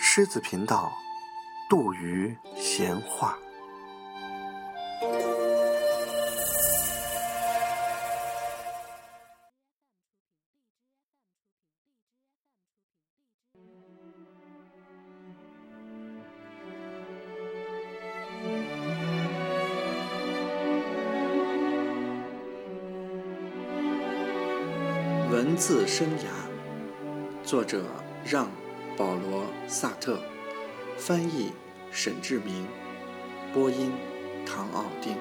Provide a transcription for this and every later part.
狮子频道，杜鱼闲话。文字生涯，作者让·保罗·萨特，翻译沈志明，播音唐奥丁。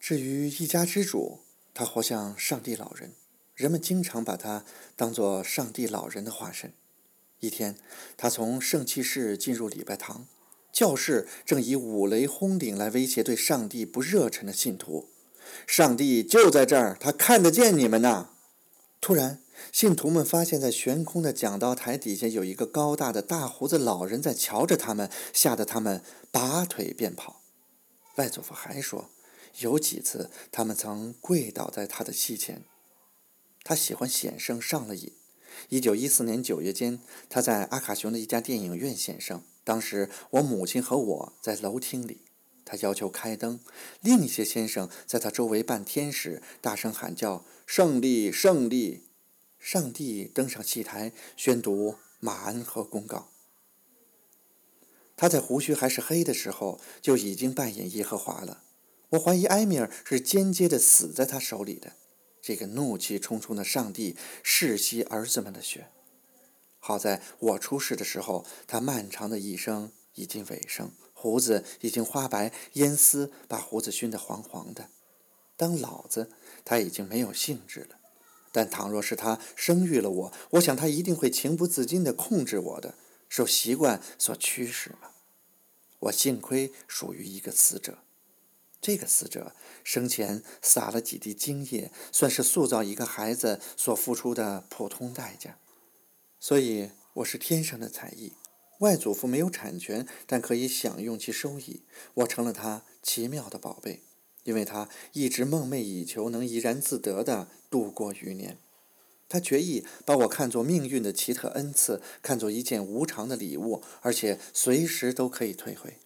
至于一家之主，他活像上帝老人。人们经常把他当作上帝老人的化身。一天，他从圣器室进入礼拜堂，教士正以五雷轰顶来威胁对上帝不热忱的信徒：“上帝就在这儿，他看得见你们呐！”突然，信徒们发现，在悬空的讲道台底下有一个高大的大胡子老人在瞧着他们，吓得他们拔腿便跑。外祖父还说，有几次他们曾跪倒在他的膝前。他喜欢显圣，上了瘾。一九一四年九月间，他在阿卡雄的一家电影院显圣。当时我母亲和我在楼厅里，他要求开灯。另一些先生在他周围扮天使，大声喊叫：“胜利，胜利！”上帝登上戏台，宣读马恩和公告。他在胡须还是黑的时候就已经扮演耶和华了。我怀疑埃米尔是间接的死在他手里的。这个怒气冲冲的上帝嗜吸儿子们的血。好在我出世的时候，他漫长的一生已经尾声，胡子已经花白，烟丝把胡子熏得黄黄的。当老子，他已经没有兴致了。但倘若是他生育了我，我想他一定会情不自禁地控制我的，受习惯所驱使吧。我幸亏属于一个死者。这个死者生前撒了几滴精液，算是塑造一个孩子所付出的普通代价。所以我是天生的才艺。外祖父没有产权，但可以享用其收益。我成了他奇妙的宝贝，因为他一直梦寐以求能怡然自得地度过余年。他决意把我看作命运的奇特恩赐，看作一件无常的礼物，而且随时都可以退回。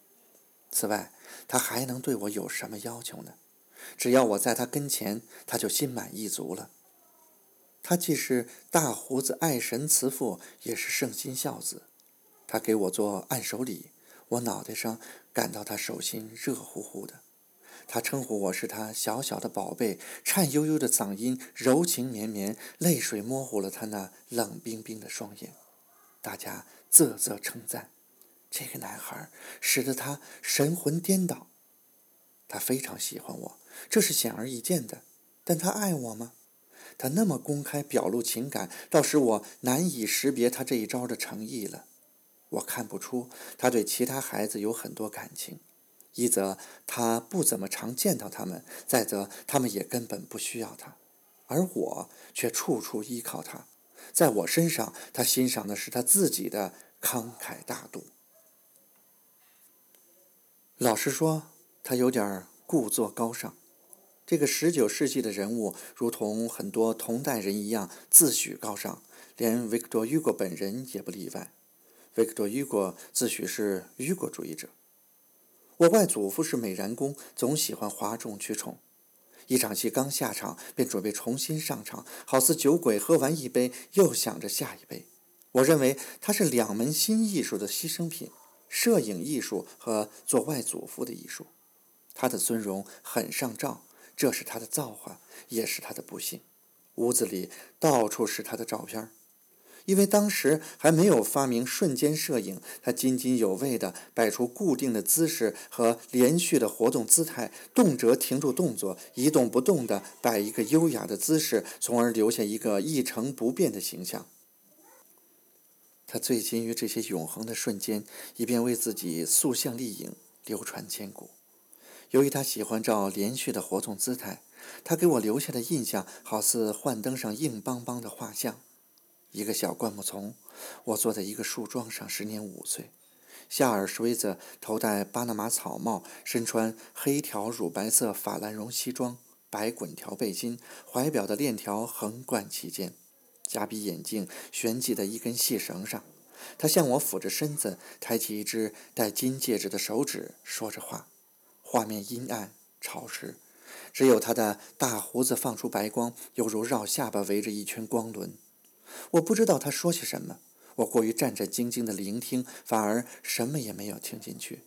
此外，他还能对我有什么要求呢？只要我在他跟前，他就心满意足了。他既是大胡子爱神慈父，也是圣心孝子。他给我做按手礼，我脑袋上感到他手心热乎乎的。他称呼我是他小小的宝贝，颤悠悠的嗓音柔情绵绵，泪水模糊了他那冷冰冰的双眼。大家啧啧称赞。这个男孩使得他神魂颠倒。他非常喜欢我，这是显而易见的。但他爱我吗？他那么公开表露情感，倒使我难以识别他这一招的诚意了。我看不出他对其他孩子有很多感情，一则他不怎么常见到他们，再则他们也根本不需要他，而我却处处依靠他。在我身上，他欣赏的是他自己的慷慨大度。老实说，他有点故作高尚。这个十九世纪的人物，如同很多同代人一样，自诩高尚，连维克多·雨果本人也不例外。维克多·雨果自诩是雨果主义者。我外祖父是美髯公，总喜欢哗众取宠。一场戏刚下场，便准备重新上场，好似酒鬼喝完一杯，又想着下一杯。我认为他是两门新艺术的牺牲品。摄影艺术和做外祖父的艺术，他的尊容很上照，这是他的造化，也是他的不幸。屋子里到处是他的照片因为当时还没有发明瞬间摄影，他津津有味地摆出固定的姿势和连续的活动姿态，动辄停住动作，一动不动地摆一个优雅的姿势，从而留下一个一成不变的形象。他醉心于这些永恒的瞬间，以便为自己塑像立影，流传千古。由于他喜欢照连续的活动姿态，他给我留下的印象好似幻灯上硬邦邦的画像。一个小灌木丛，我坐在一个树桩上，时年五岁。夏尔施子头戴巴拿马草帽，身穿黑条乳白色法兰绒西装，白滚条背心，怀表的链条横贯其间，夹鼻眼镜悬系在一根细绳上。他向我俯着身子，抬起一只戴金戒指的手指，说着话。画面阴暗潮湿，只有他的大胡子放出白光，犹如绕下巴围着一圈光轮。我不知道他说些什么，我过于战战兢兢地聆听，反而什么也没有听进去。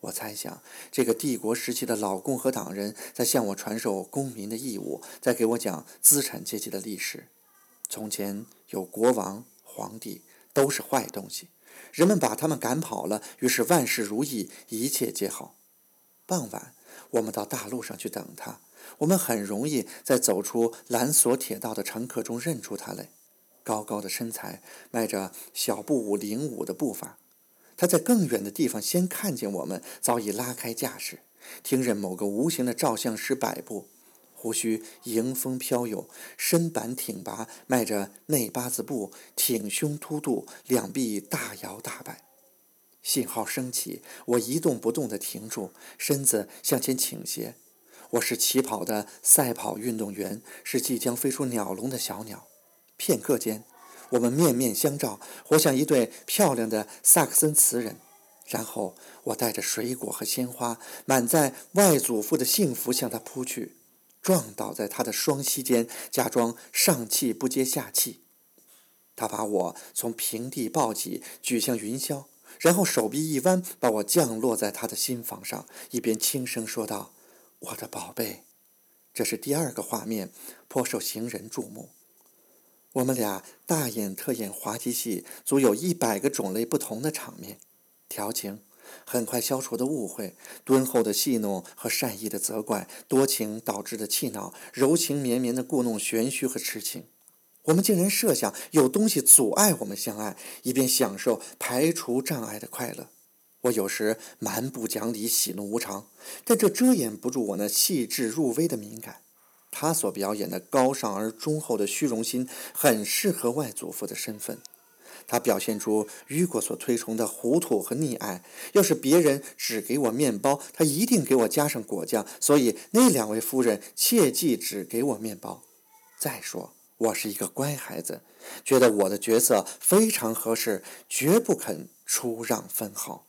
我猜想，这个帝国时期的老共和党人在向我传授公民的义务，在给我讲资产阶级的历史。从前有国王、皇帝，都是坏东西，人们把他们赶跑了，于是万事如意，一切皆好。傍晚，我们到大路上去等他，我们很容易在走出蓝索铁道的乘客中认出他来。高高的身材，迈着小步舞领舞的步伐，他在更远的地方先看见我们，早已拉开架势，听任某个无形的照相师摆布，胡须迎风飘涌，身板挺拔，迈着内八字步，挺胸凸肚，两臂大摇大摆。信号升起，我一动不动地停住，身子向前倾斜。我是起跑的赛跑运动员，是即将飞出鸟笼的小鸟。片刻间，我们面面相照，活像一对漂亮的萨克森词人。然后，我带着水果和鲜花，满载外祖父的幸福向他扑去，撞倒在他的双膝间，假装上气不接下气。他把我从平地抱起，举向云霄，然后手臂一弯，把我降落在他的心房上，一边轻声说道：“我的宝贝。”这是第二个画面，颇受行人注目。我们俩大演特演滑稽戏，足有一百个种类不同的场面，调情，很快消除的误会，敦厚的戏弄和善意的责怪，多情导致的气恼，柔情绵绵的故弄玄虚和痴情。我们竟然设想有东西阻碍我们相爱，以便享受排除障碍的快乐。我有时蛮不讲理，喜怒无常，但这遮掩不住我那细致入微的敏感。他所表演的高尚而忠厚的虚荣心，很适合外祖父的身份。他表现出雨果所推崇的糊涂和溺爱。要是别人只给我面包，他一定给我加上果酱。所以那两位夫人切记只给我面包。再说，我是一个乖孩子，觉得我的角色非常合适，绝不肯出让分毫。